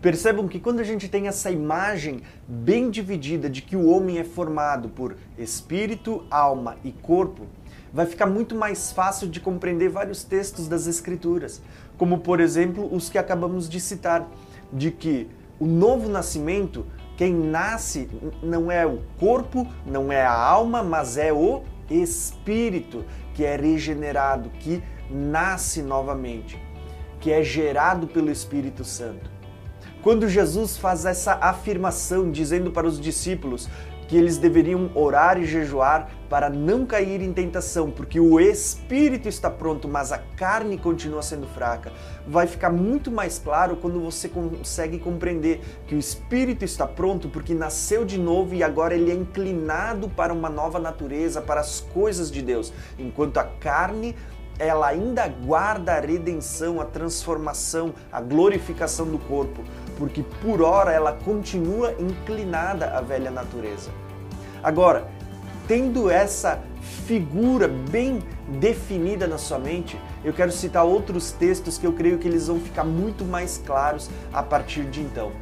Percebam que quando a gente tem essa imagem bem dividida de que o homem é formado por espírito, alma e corpo, vai ficar muito mais fácil de compreender vários textos das Escrituras, como por exemplo os que acabamos de citar, de que o novo nascimento, quem nasce não é o corpo, não é a alma, mas é o espírito que é regenerado, que nasce novamente, que é gerado pelo Espírito Santo. Quando Jesus faz essa afirmação dizendo para os discípulos que eles deveriam orar e jejuar para não cair em tentação, porque o espírito está pronto, mas a carne continua sendo fraca. Vai ficar muito mais claro quando você consegue compreender que o espírito está pronto porque nasceu de novo e agora ele é inclinado para uma nova natureza, para as coisas de Deus, enquanto a carne ela ainda guarda a redenção, a transformação, a glorificação do corpo, porque por hora ela continua inclinada à velha natureza. Agora, tendo essa figura bem definida na sua mente, eu quero citar outros textos que eu creio que eles vão ficar muito mais claros a partir de então.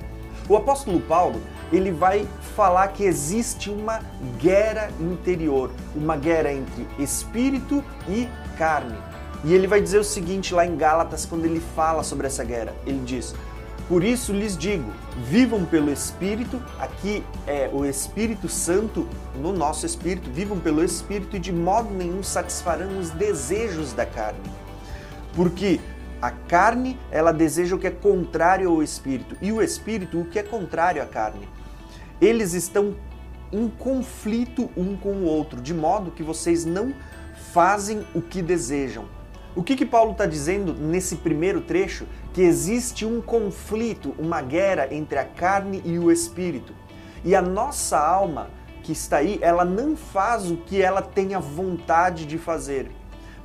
O apóstolo Paulo, ele vai falar que existe uma guerra interior, uma guerra entre espírito e carne. E ele vai dizer o seguinte lá em Gálatas, quando ele fala sobre essa guerra: ele diz. Por isso lhes digo: vivam pelo Espírito, aqui é o Espírito Santo no nosso espírito, vivam pelo Espírito e de modo nenhum satisfarão os desejos da carne. Porque a carne, ela deseja o que é contrário ao espírito, e o espírito o que é contrário à carne. Eles estão em conflito um com o outro, de modo que vocês não fazem o que desejam. O que, que Paulo está dizendo nesse primeiro trecho? Que existe um conflito, uma guerra entre a carne e o espírito. E a nossa alma que está aí, ela não faz o que ela tenha vontade de fazer.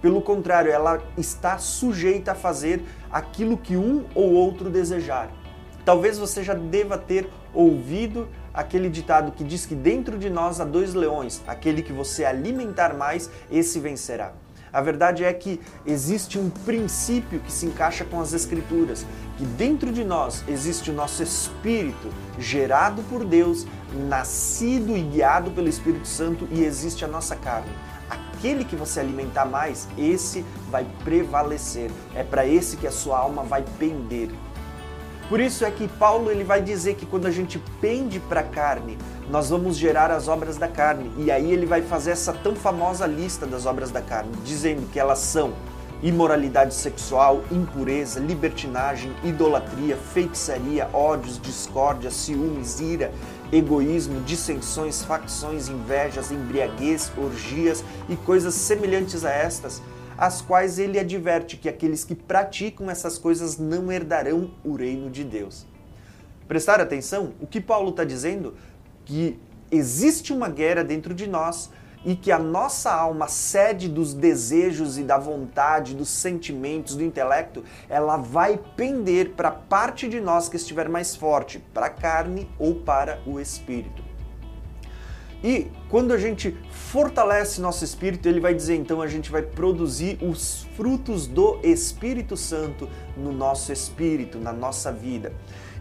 Pelo contrário, ela está sujeita a fazer aquilo que um ou outro desejar. Talvez você já deva ter ouvido aquele ditado que diz que dentro de nós há dois leões, aquele que você alimentar mais, esse vencerá. A verdade é que existe um princípio que se encaixa com as Escrituras, que dentro de nós existe o nosso espírito, gerado por Deus, nascido e guiado pelo Espírito Santo, e existe a nossa carne. Aquele que você alimentar mais, esse vai prevalecer. É para esse que a sua alma vai pender. Por isso é que Paulo ele vai dizer que quando a gente pende para a carne, nós vamos gerar as obras da carne. E aí ele vai fazer essa tão famosa lista das obras da carne, dizendo que elas são imoralidade sexual, impureza, libertinagem, idolatria, feitiçaria, ódios, discórdia, ciúmes, ira, egoísmo, dissensões, facções, invejas, embriaguez, orgias e coisas semelhantes a estas as quais ele adverte que aqueles que praticam essas coisas não herdarão o reino de Deus. Prestar atenção, o que Paulo está dizendo? Que existe uma guerra dentro de nós e que a nossa alma, sede dos desejos e da vontade, dos sentimentos, do intelecto, ela vai pender para a parte de nós que estiver mais forte, para a carne ou para o espírito. E quando a gente fortalece nosso espírito, ele vai dizer então a gente vai produzir os frutos do Espírito Santo no nosso espírito, na nossa vida.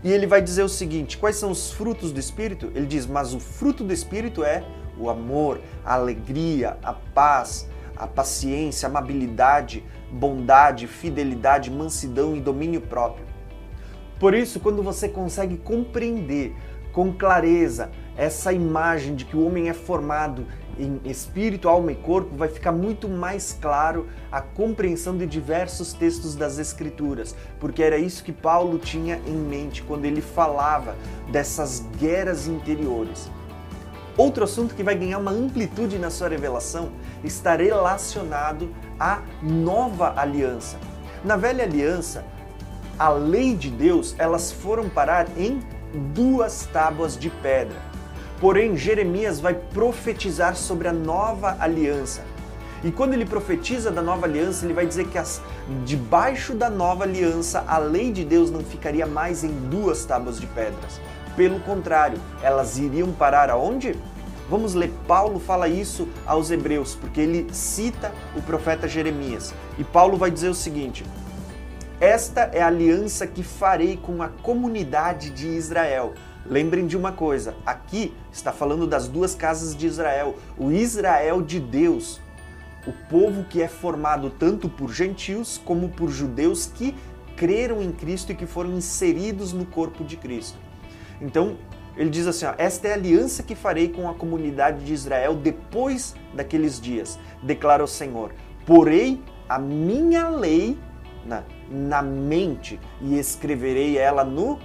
E ele vai dizer o seguinte: quais são os frutos do espírito? Ele diz: "Mas o fruto do espírito é o amor, a alegria, a paz, a paciência, a amabilidade, bondade, fidelidade, mansidão e domínio próprio." Por isso, quando você consegue compreender com clareza essa imagem de que o homem é formado em espírito, alma e corpo, vai ficar muito mais claro a compreensão de diversos textos das Escrituras, porque era isso que Paulo tinha em mente quando ele falava dessas guerras interiores. Outro assunto que vai ganhar uma amplitude na sua revelação está relacionado à nova aliança. Na velha aliança, a lei de Deus, elas foram parar em duas tábuas de pedra. Porém, Jeremias vai profetizar sobre a nova aliança. E quando ele profetiza da nova aliança, ele vai dizer que as, debaixo da nova aliança a lei de Deus não ficaria mais em duas tábuas de pedras. Pelo contrário, elas iriam parar aonde? Vamos ler, Paulo fala isso aos Hebreus, porque ele cita o profeta Jeremias. E Paulo vai dizer o seguinte: Esta é a aliança que farei com a comunidade de Israel. Lembrem de uma coisa: aqui está falando das duas casas de Israel, o Israel de Deus, o povo que é formado tanto por gentios como por judeus que creram em Cristo e que foram inseridos no corpo de Cristo. Então, ele diz assim: ó, Esta é a aliança que farei com a comunidade de Israel depois daqueles dias, declara o Senhor. Porei a minha lei na, na mente e escreverei ela no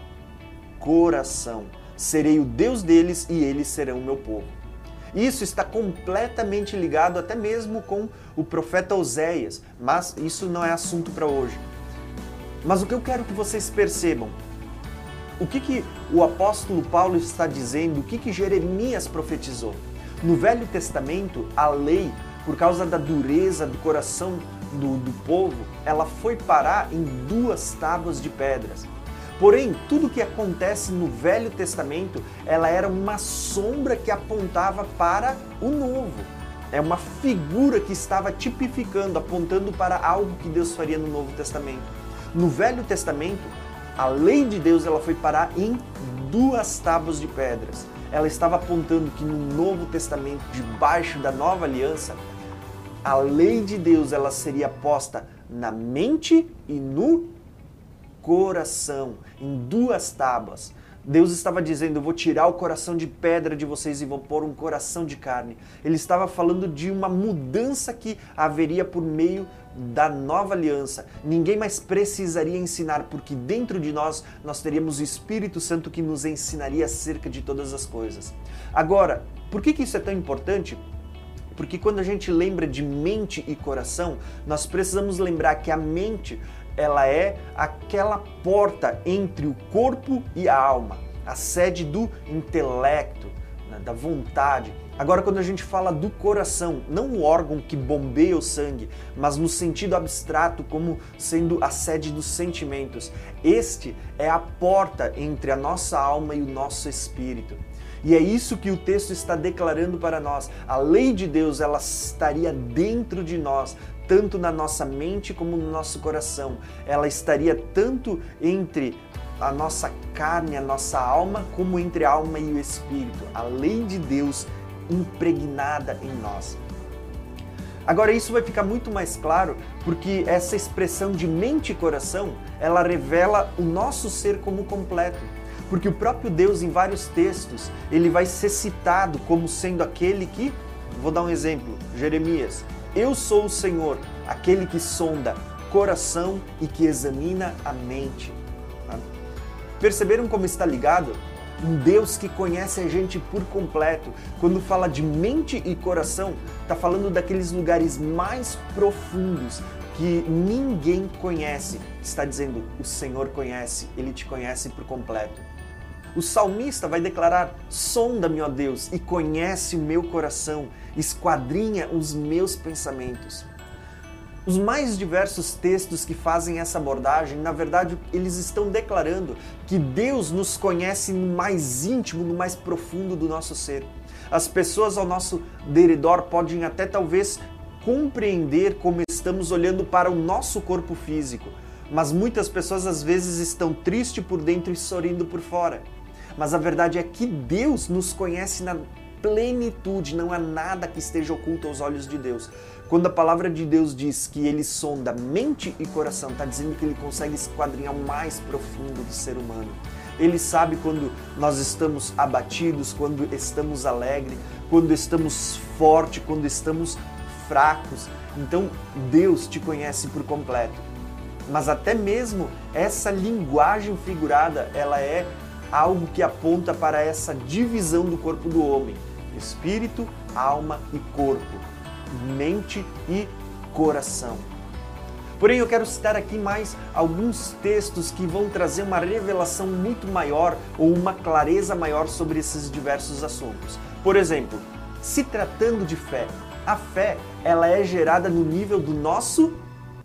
coração. Serei o Deus deles e eles serão o meu povo. Isso está completamente ligado até mesmo com o profeta Oséias, mas isso não é assunto para hoje. Mas o que eu quero que vocês percebam, o que, que o apóstolo Paulo está dizendo, o que, que Jeremias profetizou. No Velho Testamento, a lei, por causa da dureza do coração do, do povo, ela foi parar em duas tábuas de pedras. Porém, tudo que acontece no Velho Testamento, ela era uma sombra que apontava para o Novo. É uma figura que estava tipificando, apontando para algo que Deus faria no Novo Testamento. No Velho Testamento, a lei de Deus ela foi parar em duas tábuas de pedras. Ela estava apontando que no Novo Testamento, debaixo da nova aliança, a lei de Deus ela seria posta na mente e no coração, em duas tábuas. Deus estava dizendo: Eu vou tirar o coração de pedra de vocês e vou pôr um coração de carne. Ele estava falando de uma mudança que haveria por meio da nova aliança. Ninguém mais precisaria ensinar, porque dentro de nós nós teríamos o Espírito Santo que nos ensinaria acerca de todas as coisas. Agora, por que, que isso é tão importante? Porque quando a gente lembra de mente e coração, nós precisamos lembrar que a mente ela é aquela porta entre o corpo e a alma, a sede do intelecto, né, da vontade. Agora, quando a gente fala do coração, não o órgão que bombeia o sangue, mas no sentido abstrato, como sendo a sede dos sentimentos, este é a porta entre a nossa alma e o nosso espírito. E é isso que o texto está declarando para nós. A lei de Deus, ela estaria dentro de nós, tanto na nossa mente como no nosso coração. Ela estaria tanto entre a nossa carne, a nossa alma, como entre a alma e o espírito. A lei de Deus impregnada em nós. Agora isso vai ficar muito mais claro porque essa expressão de mente e coração, ela revela o nosso ser como completo. Porque o próprio Deus em vários textos, ele vai ser citado como sendo aquele que, vou dar um exemplo, Jeremias, eu sou o Senhor, aquele que sonda coração e que examina a mente. Perceberam como está ligado? Um Deus que conhece a gente por completo. Quando fala de mente e coração, está falando daqueles lugares mais profundos que ninguém conhece. Está dizendo: o Senhor conhece, ele te conhece por completo. O salmista vai declarar: Sonda-me, ó Deus, e conhece o meu coração, esquadrinha os meus pensamentos. Os mais diversos textos que fazem essa abordagem, na verdade, eles estão declarando que Deus nos conhece no mais íntimo, no mais profundo do nosso ser. As pessoas ao nosso derredor podem até talvez compreender como estamos olhando para o nosso corpo físico, mas muitas pessoas às vezes estão tristes por dentro e sorrindo por fora. Mas a verdade é que Deus nos conhece na plenitude, não há nada que esteja oculto aos olhos de Deus. Quando a palavra de Deus diz que ele sonda mente e coração, está dizendo que ele consegue esquadrinhar o mais profundo do ser humano. Ele sabe quando nós estamos abatidos, quando estamos alegres, quando estamos fortes, quando estamos fracos. Então Deus te conhece por completo. Mas até mesmo essa linguagem figurada, ela é algo que aponta para essa divisão do corpo do homem: espírito, alma e corpo, mente e coração. Porém, eu quero citar aqui mais alguns textos que vão trazer uma revelação muito maior ou uma clareza maior sobre esses diversos assuntos. Por exemplo, se tratando de fé, a fé ela é gerada no nível do nosso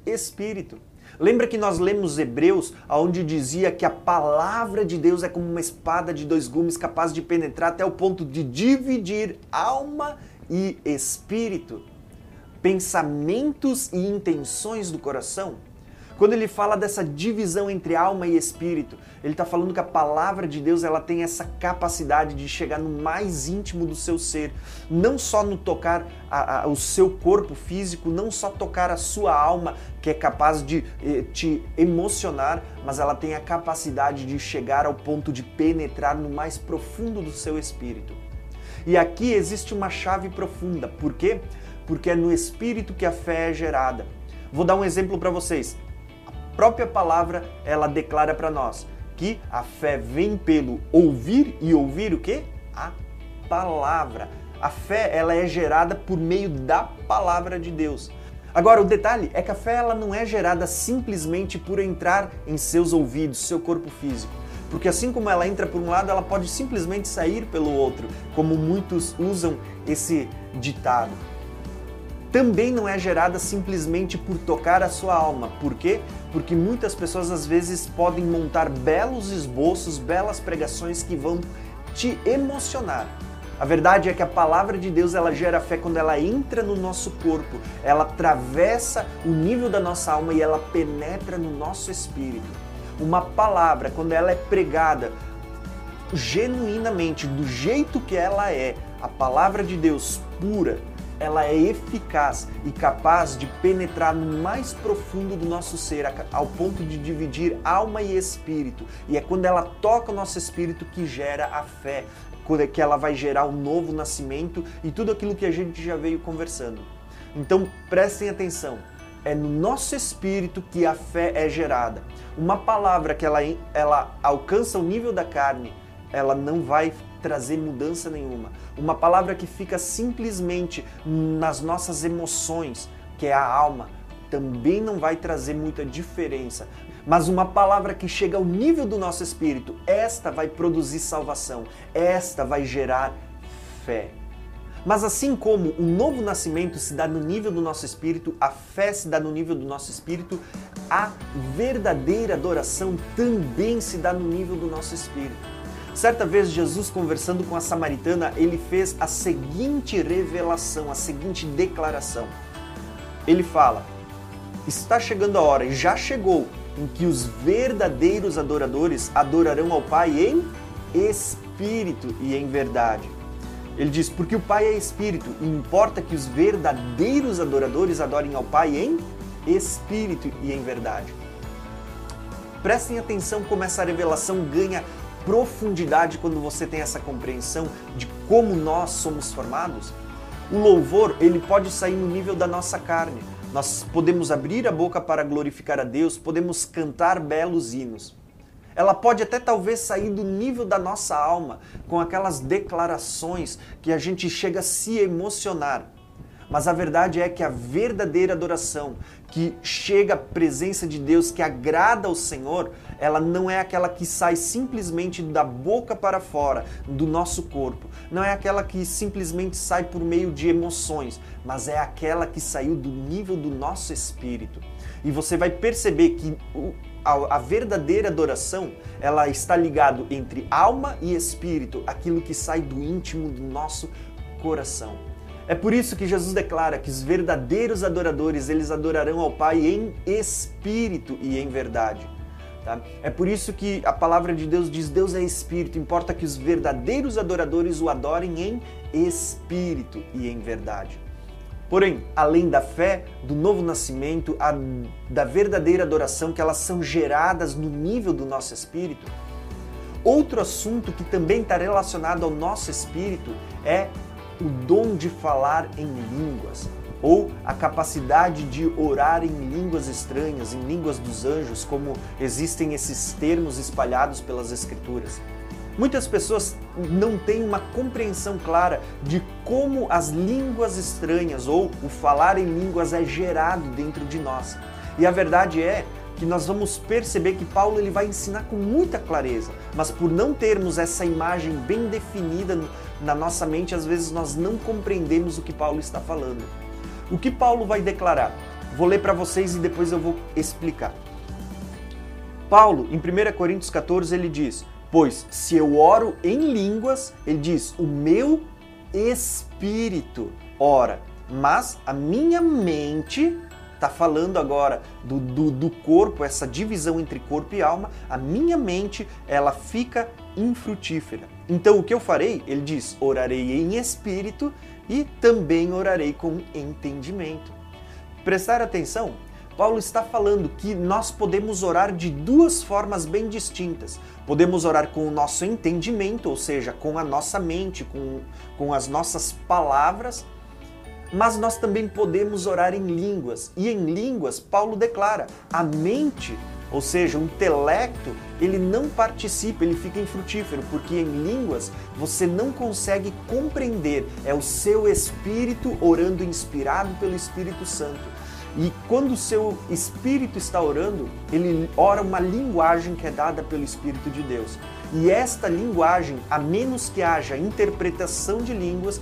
espírito. Lembra que nós lemos Hebreus, onde dizia que a palavra de Deus é como uma espada de dois gumes capaz de penetrar até o ponto de dividir alma e espírito, pensamentos e intenções do coração? Quando ele fala dessa divisão entre alma e espírito, ele está falando que a palavra de Deus ela tem essa capacidade de chegar no mais íntimo do seu ser, não só no tocar a, a, o seu corpo físico, não só tocar a sua alma, que é capaz de eh, te emocionar, mas ela tem a capacidade de chegar ao ponto de penetrar no mais profundo do seu espírito. E aqui existe uma chave profunda. Por quê? Porque é no espírito que a fé é gerada. Vou dar um exemplo para vocês própria palavra ela declara para nós que a fé vem pelo ouvir e ouvir o que? A palavra. A fé ela é gerada por meio da palavra de Deus. Agora o detalhe é que a fé ela não é gerada simplesmente por entrar em seus ouvidos, seu corpo físico. Porque assim como ela entra por um lado, ela pode simplesmente sair pelo outro, como muitos usam esse ditado também não é gerada simplesmente por tocar a sua alma. Por quê? Porque muitas pessoas às vezes podem montar belos esboços, belas pregações que vão te emocionar. A verdade é que a palavra de Deus ela gera fé quando ela entra no nosso corpo, ela atravessa o nível da nossa alma e ela penetra no nosso espírito. Uma palavra, quando ela é pregada genuinamente, do jeito que ela é, a palavra de Deus pura, ela é eficaz e capaz de penetrar no mais profundo do nosso ser, ao ponto de dividir alma e espírito. E é quando ela toca o nosso espírito que gera a fé, é que ela vai gerar o um novo nascimento e tudo aquilo que a gente já veio conversando. Então prestem atenção. É no nosso espírito que a fé é gerada. Uma palavra que ela, ela alcança o nível da carne, ela não vai trazer mudança nenhuma. Uma palavra que fica simplesmente nas nossas emoções, que é a alma, também não vai trazer muita diferença. Mas uma palavra que chega ao nível do nosso espírito, esta vai produzir salvação, esta vai gerar fé. Mas assim como o novo nascimento se dá no nível do nosso espírito, a fé se dá no nível do nosso espírito, a verdadeira adoração também se dá no nível do nosso espírito. Certa vez, Jesus conversando com a samaritana, ele fez a seguinte revelação, a seguinte declaração. Ele fala: Está chegando a hora, e já chegou, em que os verdadeiros adoradores adorarão ao Pai em espírito e em verdade. Ele diz: Porque o Pai é espírito, e importa que os verdadeiros adoradores adorem ao Pai em espírito e em verdade. Prestem atenção como essa revelação ganha profundidade quando você tem essa compreensão de como nós somos formados, o louvor ele pode sair no nível da nossa carne. Nós podemos abrir a boca para glorificar a Deus, podemos cantar belos hinos. Ela pode até talvez sair do nível da nossa alma, com aquelas declarações que a gente chega a se emocionar. Mas a verdade é que a verdadeira adoração que chega à presença de Deus, que agrada ao Senhor, ela não é aquela que sai simplesmente da boca para fora do nosso corpo. Não é aquela que simplesmente sai por meio de emoções, mas é aquela que saiu do nível do nosso espírito. E você vai perceber que a, a, verdadeira adoração, ela está ligado entre alma e espírito, aquilo que sai do íntimo do nosso coração. É por isso que Jesus declara que os verdadeiros adoradores, eles adorarão ao Pai em espírito e em verdade. Tá? É por isso que a palavra de Deus diz: Deus é espírito, importa que os verdadeiros adoradores o adorem em espírito e em verdade. Porém, além da fé, do novo nascimento, a, da verdadeira adoração, que elas são geradas no nível do nosso espírito, outro assunto que também está relacionado ao nosso espírito é o dom de falar em línguas, ou a capacidade de orar em línguas estranhas, em línguas dos anjos, como existem esses termos espalhados pelas Escrituras. Muitas pessoas não têm uma compreensão clara de como as línguas estranhas ou o falar em línguas é gerado dentro de nós. E a verdade é que nós vamos perceber que Paulo ele vai ensinar com muita clareza, mas por não termos essa imagem bem definida na nossa mente, às vezes nós não compreendemos o que Paulo está falando. O que Paulo vai declarar? Vou ler para vocês e depois eu vou explicar. Paulo, em 1 Coríntios 14, ele diz: Pois se eu oro em línguas, ele diz, o meu espírito ora, mas a minha mente está falando agora do, do, do, corpo, essa divisão entre corpo e alma, a minha mente ela fica infrutífera. Então o que eu farei? Ele diz: orarei em espírito e também orarei com entendimento. Prestar atenção, Paulo está falando que nós podemos orar de duas formas bem distintas. Podemos orar com o nosso entendimento, ou seja, com a nossa mente, com, com as nossas palavras, mas nós também podemos orar em línguas. E em línguas, Paulo declara: a mente, ou seja, o intelecto, ele não participa, ele fica infrutífero, porque em línguas você não consegue compreender, é o seu espírito orando inspirado pelo Espírito Santo. E quando o seu espírito está orando, ele ora uma linguagem que é dada pelo Espírito de Deus. E esta linguagem, a menos que haja interpretação de línguas,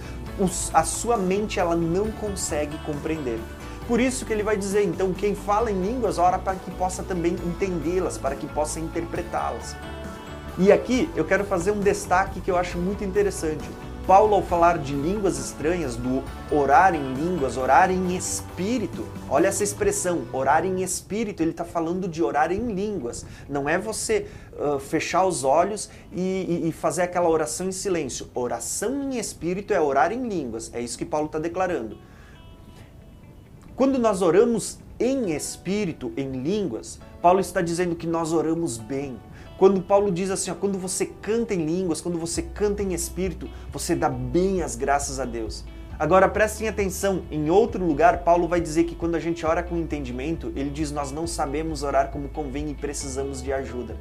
a sua mente ela não consegue compreender. Por isso que ele vai dizer, então, quem fala em línguas, ora para que possa também entendê-las, para que possa interpretá-las. E aqui eu quero fazer um destaque que eu acho muito interessante. Paulo, ao falar de línguas estranhas, do orar em línguas, orar em espírito, olha essa expressão, orar em espírito, ele está falando de orar em línguas. Não é você uh, fechar os olhos e, e, e fazer aquela oração em silêncio. Oração em espírito é orar em línguas, é isso que Paulo está declarando. Quando nós oramos em espírito, em línguas, Paulo está dizendo que nós oramos bem, quando Paulo diz assim, ó, quando você canta em línguas, quando você canta em espírito, você dá bem as graças a Deus. Agora prestem atenção, em outro lugar, Paulo vai dizer que quando a gente ora com entendimento, ele diz nós não sabemos orar como convém e precisamos de ajuda.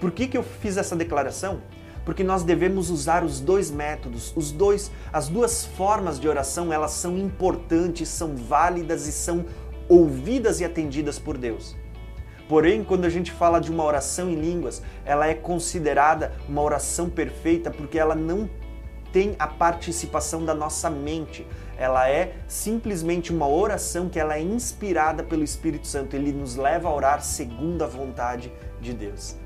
Por que, que eu fiz essa declaração? Porque nós devemos usar os dois métodos, os dois, as duas formas de oração, elas são importantes, são válidas e são ouvidas e atendidas por Deus. Porém, quando a gente fala de uma oração em línguas, ela é considerada uma oração perfeita porque ela não tem a participação da nossa mente. Ela é simplesmente uma oração que ela é inspirada pelo Espírito Santo. Ele nos leva a orar segundo a vontade de Deus.